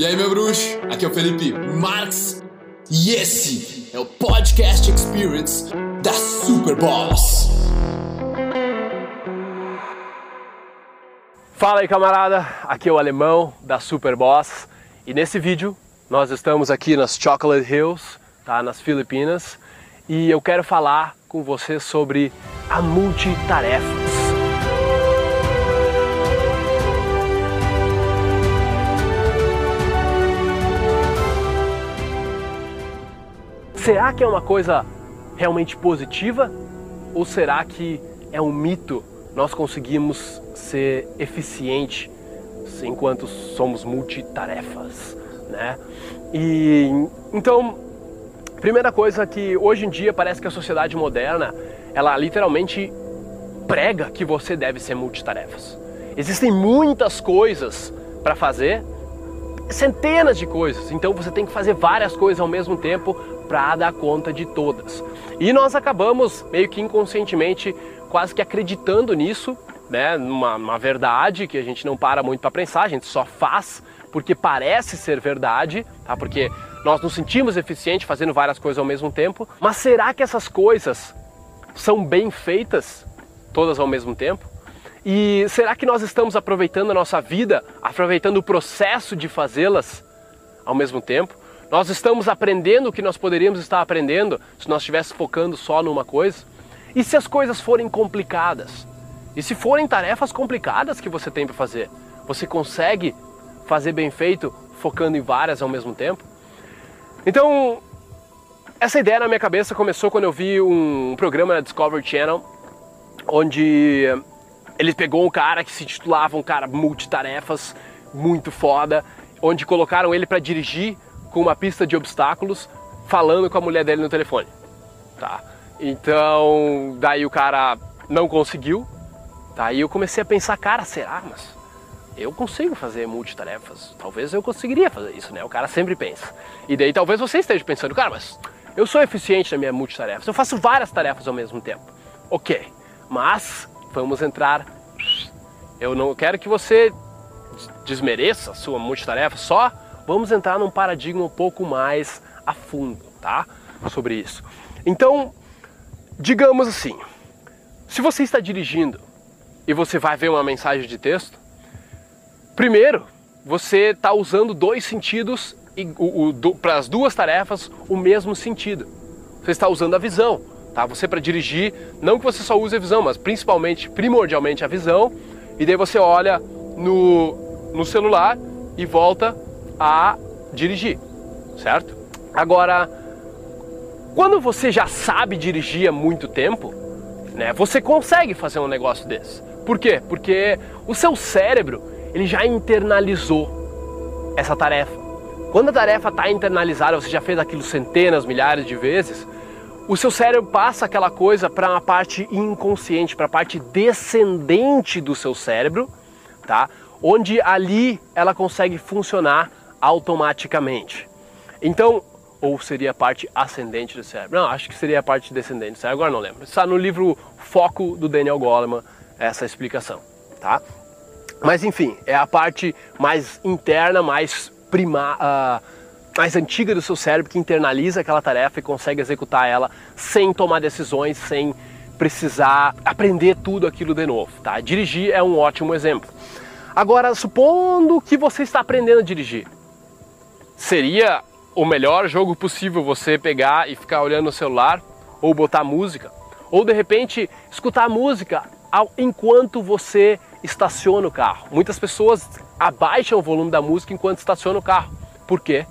E aí, meu bruxo? Aqui é o Felipe Marx e esse é o Podcast Experience da Superboss. Fala aí, camarada. Aqui é o Alemão da Superboss e nesse vídeo nós estamos aqui nas Chocolate Hills, tá? Nas Filipinas e eu quero falar com você sobre a multitarefas. Será que é uma coisa realmente positiva? Ou será que é um mito? Nós conseguimos ser eficiente enquanto somos multitarefas, né? E então, primeira coisa que hoje em dia parece que a sociedade moderna, ela literalmente prega que você deve ser multitarefas. Existem muitas coisas para fazer, centenas de coisas. Então você tem que fazer várias coisas ao mesmo tempo para dar conta de todas. E nós acabamos meio que inconscientemente quase que acreditando nisso, né, numa, uma verdade que a gente não para muito para pensar, a gente só faz porque parece ser verdade, tá? Porque nós nos sentimos eficientes fazendo várias coisas ao mesmo tempo. Mas será que essas coisas são bem feitas todas ao mesmo tempo? E será que nós estamos aproveitando a nossa vida, aproveitando o processo de fazê-las ao mesmo tempo? Nós estamos aprendendo o que nós poderíamos estar aprendendo se nós estivéssemos focando só numa coisa? E se as coisas forem complicadas? E se forem tarefas complicadas que você tem para fazer? Você consegue fazer bem feito focando em várias ao mesmo tempo? Então, essa ideia na minha cabeça começou quando eu vi um programa na Discovery Channel onde ele pegou um cara que se titulava um cara multitarefas, muito foda, onde colocaram ele para dirigir com uma pista de obstáculos, falando com a mulher dele no telefone. Tá? Então, daí o cara não conseguiu. Tá? E eu comecei a pensar, cara, será? Mas eu consigo fazer multitarefas. Talvez eu conseguiria fazer isso, né? O cara sempre pensa. E daí talvez você esteja pensando, cara, mas eu sou eficiente na minha multitarefas. Eu faço várias tarefas ao mesmo tempo. Ok, mas vamos entrar. Eu não quero que você desmereça a sua multitarefa, só vamos entrar num paradigma um pouco mais a fundo, tá? Sobre isso. Então, digamos assim, se você está dirigindo e você vai ver uma mensagem de texto, primeiro você está usando dois sentidos para as duas tarefas o mesmo sentido. Você está usando a visão, tá? Você para dirigir, não que você só use a visão, mas principalmente, primordialmente a visão, e daí você olha no, no celular e volta a dirigir, certo? Agora, quando você já sabe dirigir há muito tempo, né, você consegue fazer um negócio desse. Por quê? Porque o seu cérebro ele já internalizou essa tarefa. Quando a tarefa está internalizada, você já fez aquilo centenas, milhares de vezes, o seu cérebro passa aquela coisa para uma parte inconsciente, para a parte descendente do seu cérebro, tá? Onde ali ela consegue funcionar automaticamente. Então, ou seria a parte ascendente do cérebro? Não, acho que seria a parte descendente do cérebro, agora não lembro. Está no livro Foco do Daniel Goleman essa explicação, tá? Mas enfim, é a parte mais interna, mais prima, uh, mais antiga do seu cérebro que internaliza aquela tarefa e consegue executar ela sem tomar decisões, sem precisar aprender tudo aquilo de novo, tá? Dirigir é um ótimo exemplo. Agora, supondo que você está aprendendo a dirigir, seria o melhor jogo possível você pegar e ficar olhando no celular ou botar música, ou de repente escutar música enquanto você estaciona o carro. Muitas pessoas abaixam o volume da música enquanto estaciona o carro. Por quê?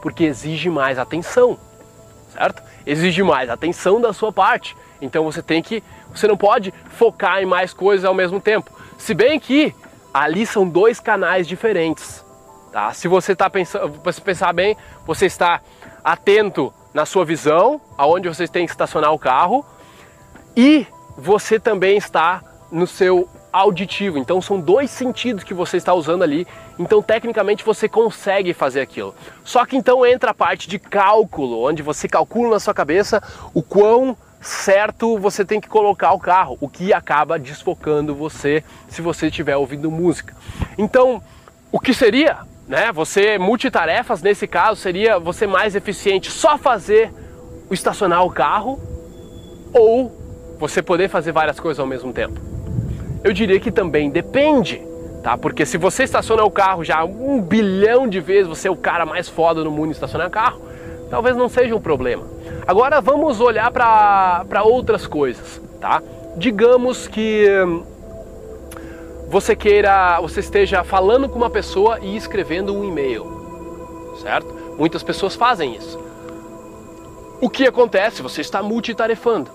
Porque exige mais atenção, certo? Exige mais atenção da sua parte. Então você tem que, você não pode focar em mais coisas ao mesmo tempo. Se bem que ali são dois canais diferentes. Tá? Se você está pensando, pensar bem, você está atento na sua visão, aonde você tem que estacionar o carro, e você também está no seu auditivo. Então são dois sentidos que você está usando ali. Então tecnicamente você consegue fazer aquilo. Só que então entra a parte de cálculo, onde você calcula na sua cabeça o quão certo você tem que colocar o carro, o que acaba desfocando você se você estiver ouvindo música. Então, o que seria né? Você multitarefas nesse caso seria você mais eficiente só fazer o estacionar o carro ou você poder fazer várias coisas ao mesmo tempo. Eu diria que também depende, tá? Porque se você estaciona o carro já um bilhão de vezes, você é o cara mais foda no mundo em estacionar carro, talvez não seja um problema. Agora vamos olhar para outras coisas, tá? Digamos que hum, você queira, você esteja falando com uma pessoa e escrevendo um e-mail, certo? Muitas pessoas fazem isso. O que acontece? Você está multitarefando.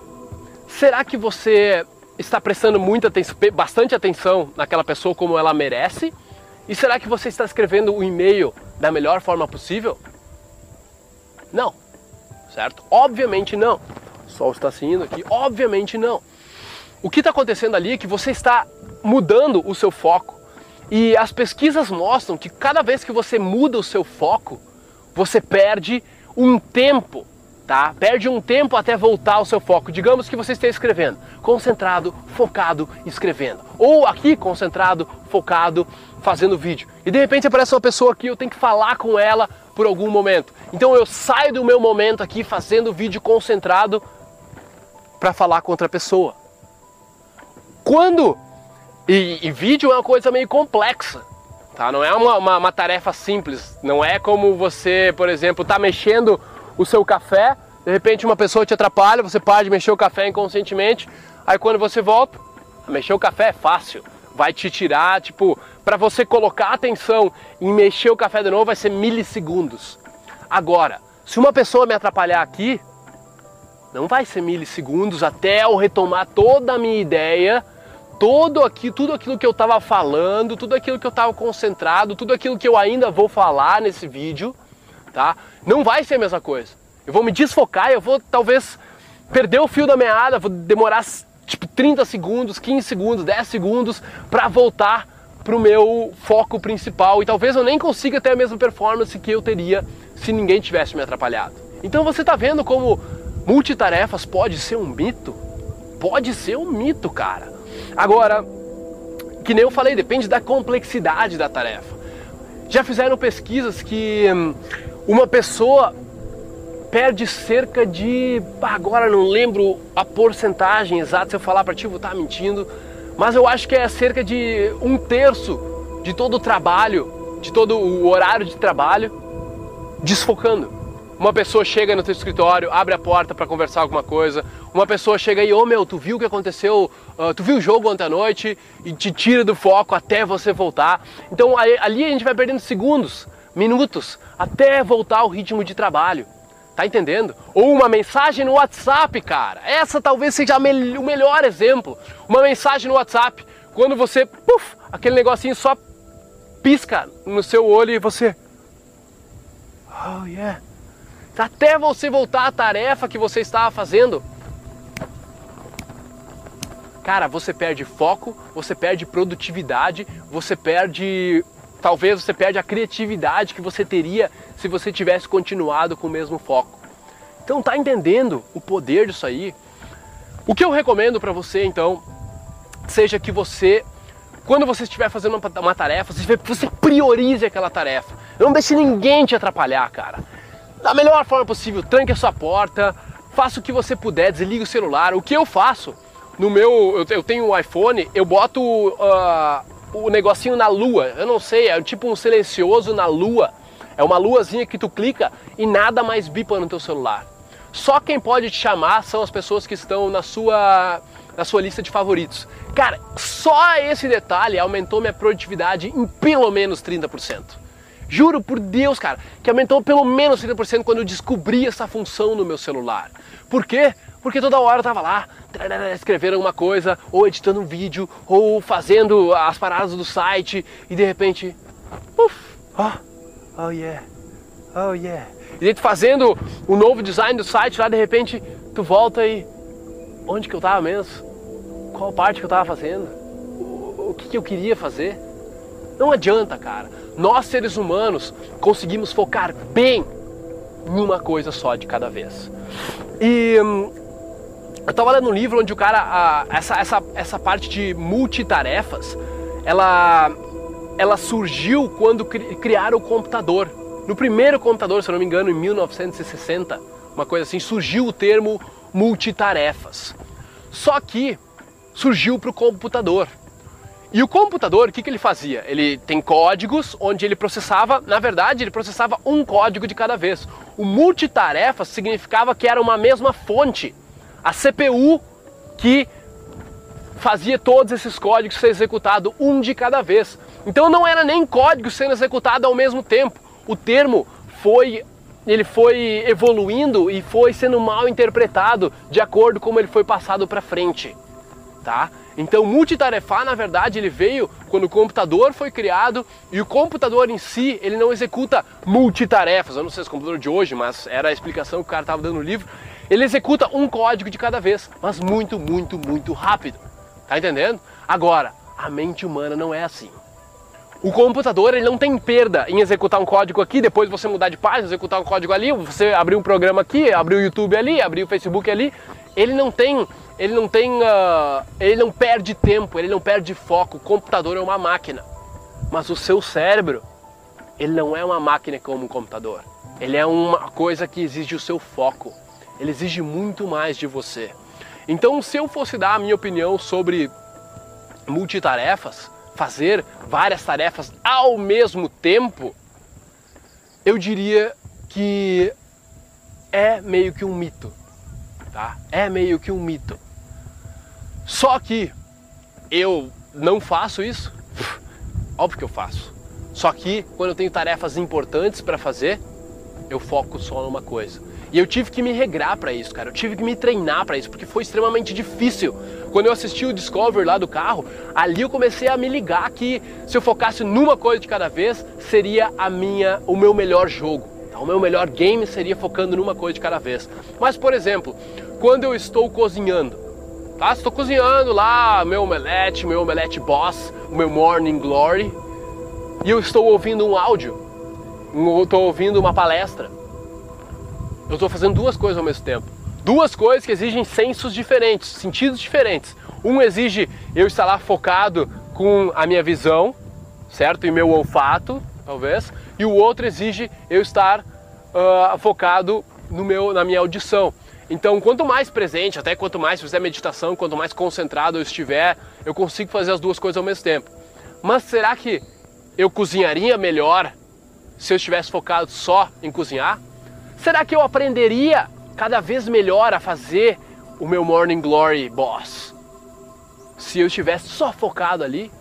Será que você está prestando muita atenção, bastante atenção naquela pessoa como ela merece? E será que você está escrevendo o e-mail da melhor forma possível? Não, certo? Obviamente não. O sol está se indo aqui, obviamente não. O que está acontecendo ali é que você está mudando o seu foco. E as pesquisas mostram que cada vez que você muda o seu foco, você perde um tempo, tá? Perde um tempo até voltar ao seu foco. Digamos que você esteja escrevendo, concentrado, focado, escrevendo. Ou aqui, concentrado, focado, fazendo vídeo. E de repente aparece uma pessoa aqui, eu tenho que falar com ela por algum momento. Então eu saio do meu momento aqui fazendo vídeo concentrado para falar com outra pessoa. Quando e, e, vídeo é uma coisa meio complexa, tá? Não é uma, uma, uma, tarefa simples. Não é como você, por exemplo, tá mexendo o seu café, de repente uma pessoa te atrapalha, você para de mexer o café inconscientemente, aí quando você volta, mexer o café é fácil. Vai te tirar, tipo, para você colocar atenção em mexer o café de novo vai ser milissegundos. Agora, se uma pessoa me atrapalhar aqui, não vai ser milissegundos até eu retomar toda a minha ideia todo aqui, tudo aquilo que eu estava falando, tudo aquilo que eu estava concentrado, tudo aquilo que eu ainda vou falar nesse vídeo, tá? Não vai ser a mesma coisa. Eu vou me desfocar, eu vou talvez perder o fio da meada, vou demorar tipo 30 segundos, 15 segundos, 10 segundos para voltar para o meu foco principal e talvez eu nem consiga ter a mesma performance que eu teria se ninguém tivesse me atrapalhado. Então você está vendo como multitarefas pode ser um mito? Pode ser um mito, cara. Agora, que nem eu falei, depende da complexidade da tarefa. Já fizeram pesquisas que hum, uma pessoa perde cerca de. Agora não lembro a porcentagem exata, se eu falar para ti, vou estar mentindo, mas eu acho que é cerca de um terço de todo o trabalho, de todo o horário de trabalho, desfocando. Uma pessoa chega no teu escritório, abre a porta para conversar alguma coisa. Uma pessoa chega aí, ô oh, meu, tu viu o que aconteceu? Uh, tu viu o jogo ontem à noite e te tira do foco até você voltar. Então ali a gente vai perdendo segundos, minutos, até voltar ao ritmo de trabalho. Tá entendendo? Ou uma mensagem no WhatsApp, cara. Essa talvez seja o melhor exemplo. Uma mensagem no WhatsApp, quando você, puf, aquele negocinho só pisca no seu olho e você. Oh yeah até você voltar à tarefa que você estava fazendo. Cara, você perde foco, você perde produtividade, você perde. Talvez você perde a criatividade que você teria se você tivesse continuado com o mesmo foco. Então tá entendendo o poder disso aí? O que eu recomendo para você então, seja que você, quando você estiver fazendo uma, tarefa, você priorize aquela tarefa. Não deixe ninguém te atrapalhar, cara da melhor forma possível, tranque a sua porta, faça o que você puder, desligue o celular. O que eu faço no meu, eu tenho um iPhone, eu boto uh, o negocinho na lua. Eu não sei, é tipo um silencioso na lua. É uma luazinha que tu clica e nada mais bipa no teu celular. Só quem pode te chamar são as pessoas que estão na sua na sua lista de favoritos. Cara, só esse detalhe aumentou minha produtividade em pelo menos 30%. Juro por Deus, cara, que aumentou pelo menos 30% quando eu descobri essa função no meu celular. Por quê? Porque toda hora eu tava lá, escrevendo alguma coisa, ou editando um vídeo, ou fazendo as paradas do site, e de repente, uff, oh, oh yeah, oh yeah. E daí tu fazendo o novo design do site lá, de repente, tu volta e. Onde que eu tava mesmo? Qual parte que eu tava fazendo? O, o que, que eu queria fazer? Não adianta, cara. Nós seres humanos conseguimos focar bem em uma coisa só de cada vez. E hum, eu estava lendo um livro onde o cara, a, essa, essa, essa parte de multitarefas, ela ela surgiu quando criaram o computador. No primeiro computador, se eu não me engano, em 1960, uma coisa assim, surgiu o termo multitarefas. Só que surgiu para o computador. E o computador, o que, que ele fazia? Ele tem códigos onde ele processava, na verdade, ele processava um código de cada vez. O multitarefas significava que era uma mesma fonte. A CPU que fazia todos esses códigos ser executado um de cada vez. Então não era nem código sendo executado ao mesmo tempo. O termo foi ele foi evoluindo e foi sendo mal interpretado de acordo com como ele foi passado para frente, tá? Então, multitarefar, na verdade, ele veio quando o computador foi criado e o computador em si, ele não executa multitarefas. Eu não sei se é o computador de hoje, mas era a explicação que o cara estava dando no livro. Ele executa um código de cada vez, mas muito, muito, muito rápido. Tá entendendo? Agora, a mente humana não é assim. O computador ele não tem perda em executar um código aqui, depois você mudar de página, executar um código ali, você abrir um programa aqui, abrir o YouTube ali, abrir o Facebook ali. Ele não tem, ele não tem, uh, ele não perde tempo, ele não perde foco. O computador é uma máquina, mas o seu cérebro, ele não é uma máquina como um computador. Ele é uma coisa que exige o seu foco. Ele exige muito mais de você. Então, se eu fosse dar a minha opinião sobre multitarefas, fazer várias tarefas ao mesmo tempo, eu diria que é meio que um mito, tá? É meio que um mito. Só que eu não faço isso. Óbvio que eu faço. Só que quando eu tenho tarefas importantes para fazer, eu foco só numa coisa. E eu tive que me regrar para isso, cara. Eu tive que me treinar para isso, porque foi extremamente difícil. Quando eu assisti o Discovery lá do carro, ali eu comecei a me ligar que se eu focasse numa coisa de cada vez, seria a minha, o meu melhor jogo. Tá? O meu melhor game seria focando numa coisa de cada vez. Mas, por exemplo, quando eu estou cozinhando, tá? Estou cozinhando lá meu omelete, meu omelete boss, o meu morning glory, e eu estou ouvindo um áudio, estou ouvindo uma palestra eu estou fazendo duas coisas ao mesmo tempo. Duas coisas que exigem sensos diferentes, sentidos diferentes. Um exige eu estar lá focado com a minha visão, certo? E meu olfato, talvez. E o outro exige eu estar uh, focado no meu, na minha audição. Então, quanto mais presente, até quanto mais fizer meditação, quanto mais concentrado eu estiver, eu consigo fazer as duas coisas ao mesmo tempo. Mas será que eu cozinharia melhor se eu estivesse focado só em cozinhar? Será que eu aprenderia cada vez melhor a fazer o meu Morning Glory Boss? Se eu estivesse só focado ali,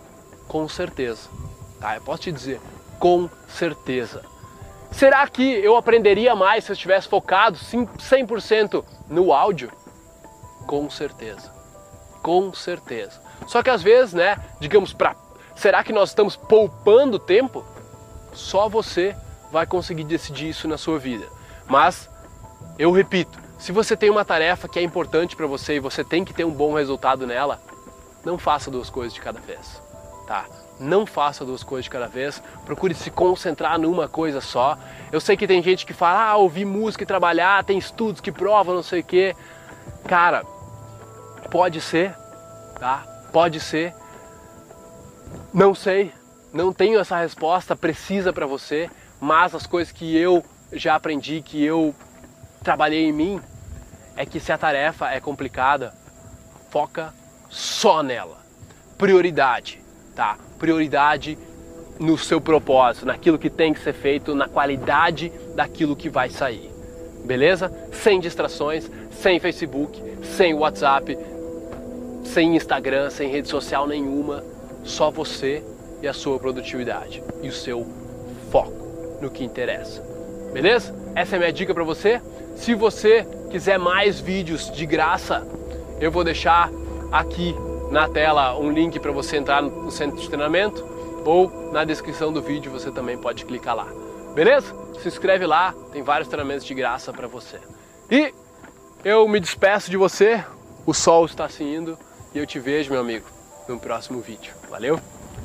com certeza. Tá, eu posso te dizer, com certeza. Será que eu aprenderia mais se eu estivesse focado 100% no áudio? Com certeza. Com certeza. Só que às vezes, né, digamos para será que nós estamos poupando tempo? Só você vai conseguir decidir isso na sua vida. Mas eu repito, se você tem uma tarefa que é importante para você e você tem que ter um bom resultado nela, não faça duas coisas de cada vez, tá? Não faça duas coisas de cada vez, procure se concentrar numa coisa só. Eu sei que tem gente que fala, ah, ouvir música e trabalhar, tem estudos que provam, não sei o quê. Cara, pode ser, tá? Pode ser. Não sei, não tenho essa resposta precisa para você, mas as coisas que eu já aprendi que eu trabalhei em mim é que se a tarefa é complicada, foca só nela. Prioridade, tá? Prioridade no seu propósito, naquilo que tem que ser feito, na qualidade daquilo que vai sair. Beleza? Sem distrações, sem Facebook, sem WhatsApp, sem Instagram, sem rede social nenhuma, só você e a sua produtividade e o seu foco no que interessa. Beleza? Essa é a minha dica para você. Se você quiser mais vídeos de graça, eu vou deixar aqui na tela um link para você entrar no centro de treinamento ou na descrição do vídeo você também pode clicar lá. Beleza? Se inscreve lá, tem vários treinamentos de graça para você. E eu me despeço de você. O sol está se indo e eu te vejo, meu amigo, no próximo vídeo. Valeu?